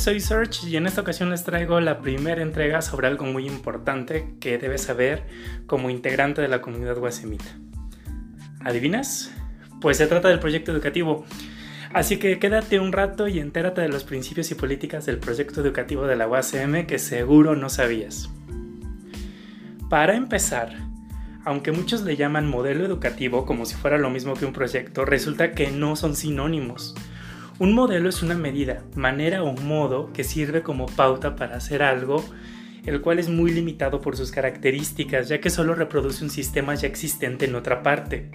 Soy Search y en esta ocasión les traigo la primera entrega sobre algo muy importante que debes saber como integrante de la comunidad guasemita. ¿Adivinas? Pues se trata del proyecto educativo. Así que quédate un rato y entérate de los principios y políticas del proyecto educativo de la UACM que seguro no sabías. Para empezar, aunque muchos le llaman modelo educativo como si fuera lo mismo que un proyecto, resulta que no son sinónimos. Un modelo es una medida, manera o modo que sirve como pauta para hacer algo, el cual es muy limitado por sus características, ya que solo reproduce un sistema ya existente en otra parte.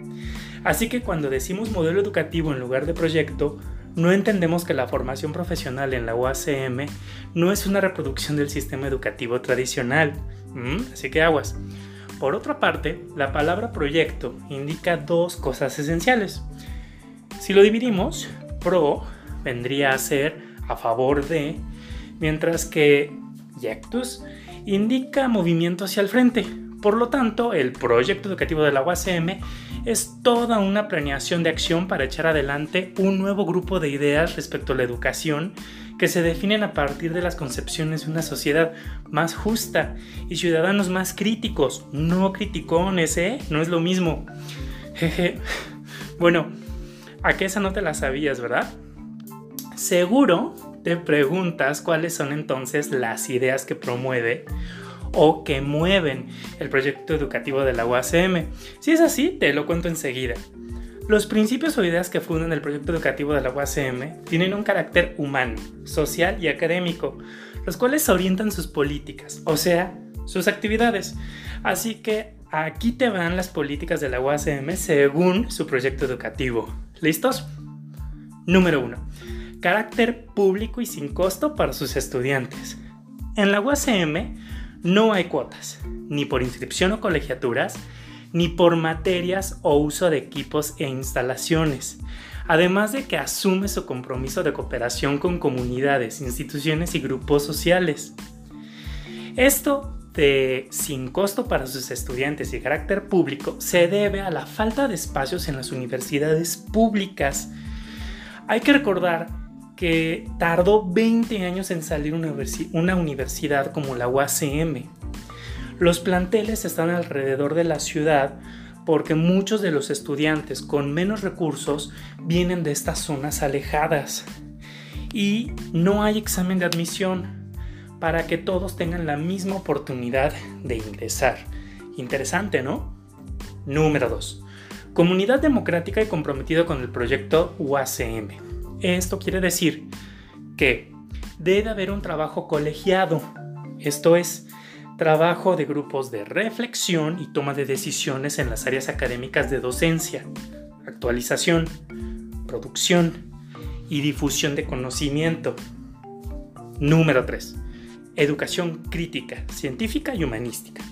Así que cuando decimos modelo educativo en lugar de proyecto, no entendemos que la formación profesional en la UACM no es una reproducción del sistema educativo tradicional. ¿Mm? Así que aguas. Por otra parte, la palabra proyecto indica dos cosas esenciales. Si lo dividimos, pro vendría a ser a favor de, mientras que Yectus indica movimiento hacia el frente. Por lo tanto, el proyecto educativo de la UACM es toda una planeación de acción para echar adelante un nuevo grupo de ideas respecto a la educación que se definen a partir de las concepciones de una sociedad más justa y ciudadanos más críticos, no criticones, ¿eh? No es lo mismo. Jeje. Bueno, a qué esa no te la sabías, ¿verdad? Seguro te preguntas cuáles son entonces las ideas que promueve o que mueven el proyecto educativo de la UACM. Si es así, te lo cuento enseguida. Los principios o ideas que fundan el proyecto educativo de la UACM tienen un carácter humano, social y académico, los cuales orientan sus políticas, o sea, sus actividades. Así que aquí te van las políticas de la UACM según su proyecto educativo. ¿Listos? Número 1 carácter público y sin costo para sus estudiantes. En la UACM no hay cuotas, ni por inscripción o colegiaturas, ni por materias o uso de equipos e instalaciones, además de que asume su compromiso de cooperación con comunidades, instituciones y grupos sociales. Esto de sin costo para sus estudiantes y carácter público se debe a la falta de espacios en las universidades públicas. Hay que recordar que tardó 20 años en salir una universidad como la UACM. Los planteles están alrededor de la ciudad porque muchos de los estudiantes con menos recursos vienen de estas zonas alejadas y no hay examen de admisión para que todos tengan la misma oportunidad de ingresar. Interesante, ¿no? Número 2. Comunidad democrática y comprometida con el proyecto UACM. Esto quiere decir que debe haber un trabajo colegiado, esto es, trabajo de grupos de reflexión y toma de decisiones en las áreas académicas de docencia, actualización, producción y difusión de conocimiento. Número 3. Educación crítica, científica y humanística.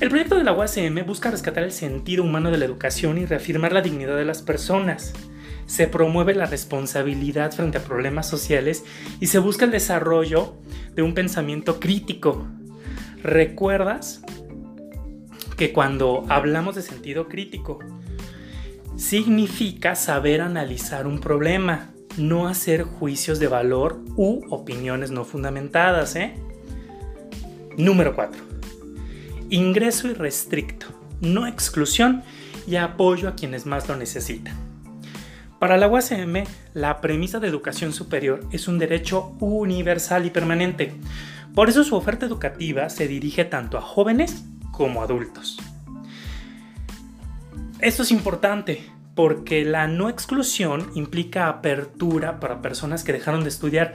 El proyecto de la UACM busca rescatar el sentido humano de la educación y reafirmar la dignidad de las personas, se promueve la responsabilidad frente a problemas sociales y se busca el desarrollo de un pensamiento crítico. ¿Recuerdas que cuando hablamos de sentido crítico, significa saber analizar un problema, no hacer juicios de valor u opiniones no fundamentadas? ¿eh? Número 4. Ingreso irrestricto, no exclusión y apoyo a quienes más lo necesitan. Para la UACM, la premisa de educación superior es un derecho universal y permanente. Por eso su oferta educativa se dirige tanto a jóvenes como adultos. Esto es importante porque la no exclusión implica apertura para personas que dejaron de estudiar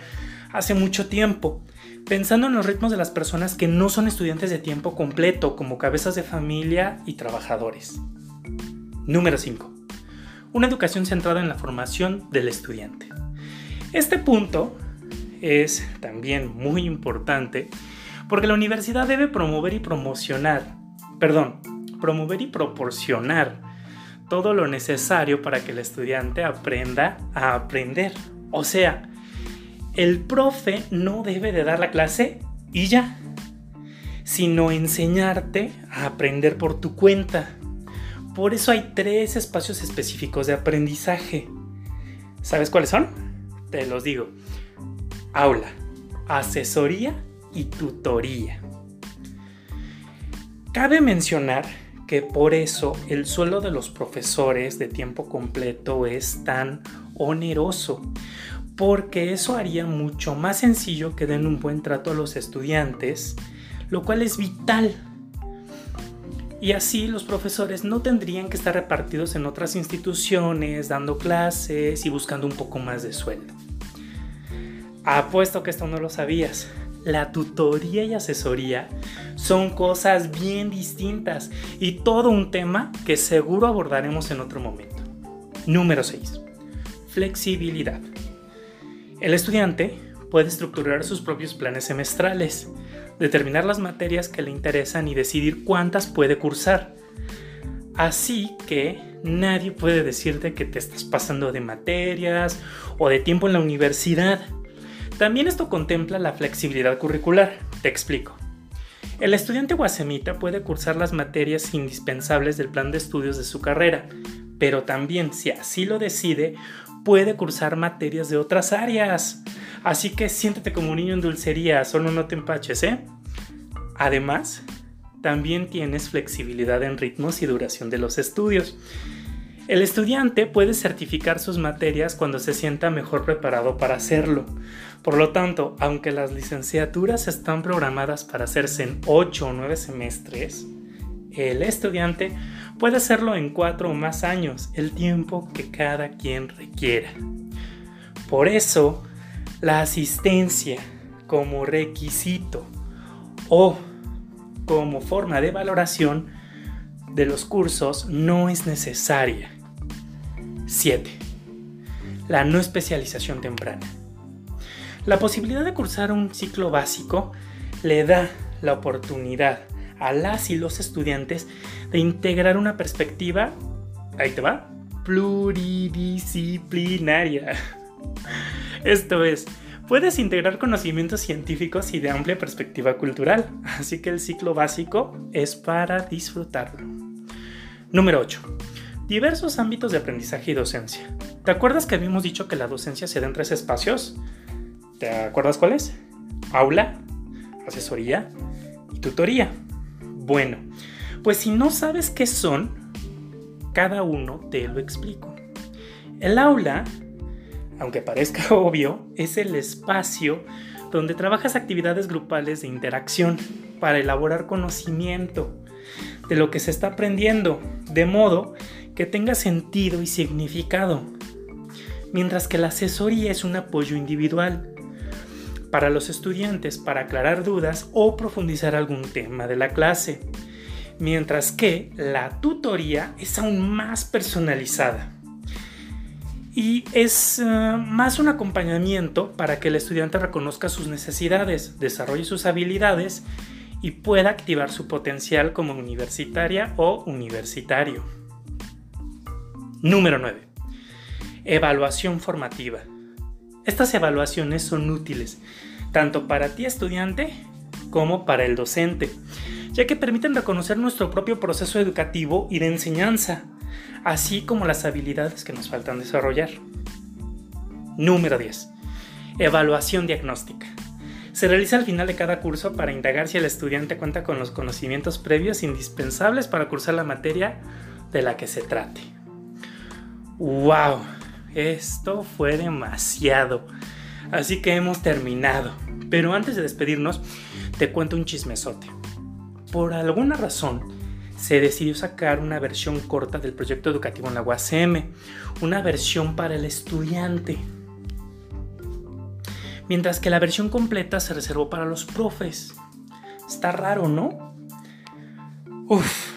hace mucho tiempo, pensando en los ritmos de las personas que no son estudiantes de tiempo completo, como cabezas de familia y trabajadores. Número 5 una educación centrada en la formación del estudiante. Este punto es también muy importante porque la universidad debe promover y promocionar, perdón, promover y proporcionar todo lo necesario para que el estudiante aprenda a aprender. O sea, el profe no debe de dar la clase y ya, sino enseñarte a aprender por tu cuenta. Por eso hay tres espacios específicos de aprendizaje. ¿Sabes cuáles son? Te los digo. Aula, asesoría y tutoría. Cabe mencionar que por eso el sueldo de los profesores de tiempo completo es tan oneroso, porque eso haría mucho más sencillo que den un buen trato a los estudiantes, lo cual es vital. Y así los profesores no tendrían que estar repartidos en otras instituciones, dando clases y buscando un poco más de sueldo. Apuesto que esto no lo sabías. La tutoría y asesoría son cosas bien distintas y todo un tema que seguro abordaremos en otro momento. Número 6. Flexibilidad. El estudiante puede estructurar sus propios planes semestrales, determinar las materias que le interesan y decidir cuántas puede cursar. Así que nadie puede decirte que te estás pasando de materias o de tiempo en la universidad. También esto contempla la flexibilidad curricular. Te explico. El estudiante guasemita puede cursar las materias indispensables del plan de estudios de su carrera, pero también, si así lo decide, puede cursar materias de otras áreas. Así que siéntete como un niño en dulcería, solo no te empaches, ¿eh? Además, también tienes flexibilidad en ritmos y duración de los estudios. El estudiante puede certificar sus materias cuando se sienta mejor preparado para hacerlo. Por lo tanto, aunque las licenciaturas están programadas para hacerse en 8 o 9 semestres, el estudiante puede hacerlo en 4 o más años, el tiempo que cada quien requiera. Por eso, la asistencia como requisito o como forma de valoración de los cursos no es necesaria. 7. La no especialización temprana. La posibilidad de cursar un ciclo básico le da la oportunidad a las y los estudiantes de integrar una perspectiva, ahí te va, pluridisciplinaria. Esto es, puedes integrar conocimientos científicos y de amplia perspectiva cultural, así que el ciclo básico es para disfrutarlo. Número 8. Diversos ámbitos de aprendizaje y docencia. ¿Te acuerdas que habíamos dicho que la docencia se da en tres espacios? ¿Te acuerdas cuáles? Aula, asesoría y tutoría. Bueno, pues si no sabes qué son, cada uno te lo explico. El aula, aunque parezca obvio, es el espacio donde trabajas actividades grupales de interacción para elaborar conocimiento de lo que se está aprendiendo, de modo que tenga sentido y significado, mientras que la asesoría es un apoyo individual para los estudiantes para aclarar dudas o profundizar algún tema de la clase, mientras que la tutoría es aún más personalizada y es eh, más un acompañamiento para que el estudiante reconozca sus necesidades, desarrolle sus habilidades y pueda activar su potencial como universitaria o universitario. Número 9. Evaluación formativa. Estas evaluaciones son útiles tanto para ti estudiante como para el docente, ya que permiten reconocer nuestro propio proceso educativo y de enseñanza, así como las habilidades que nos faltan desarrollar. Número 10. Evaluación diagnóstica. Se realiza al final de cada curso para indagar si el estudiante cuenta con los conocimientos previos indispensables para cursar la materia de la que se trate. ¡Wow! Esto fue demasiado. Así que hemos terminado. Pero antes de despedirnos, te cuento un chismesote. Por alguna razón, se decidió sacar una versión corta del proyecto educativo en la UACM, una versión para el estudiante. Mientras que la versión completa se reservó para los profes. Está raro, ¿no? Uf,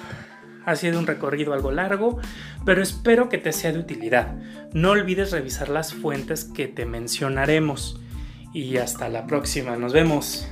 ha sido un recorrido algo largo, pero espero que te sea de utilidad. No olvides revisar las fuentes que te mencionaremos. Y hasta la próxima, nos vemos.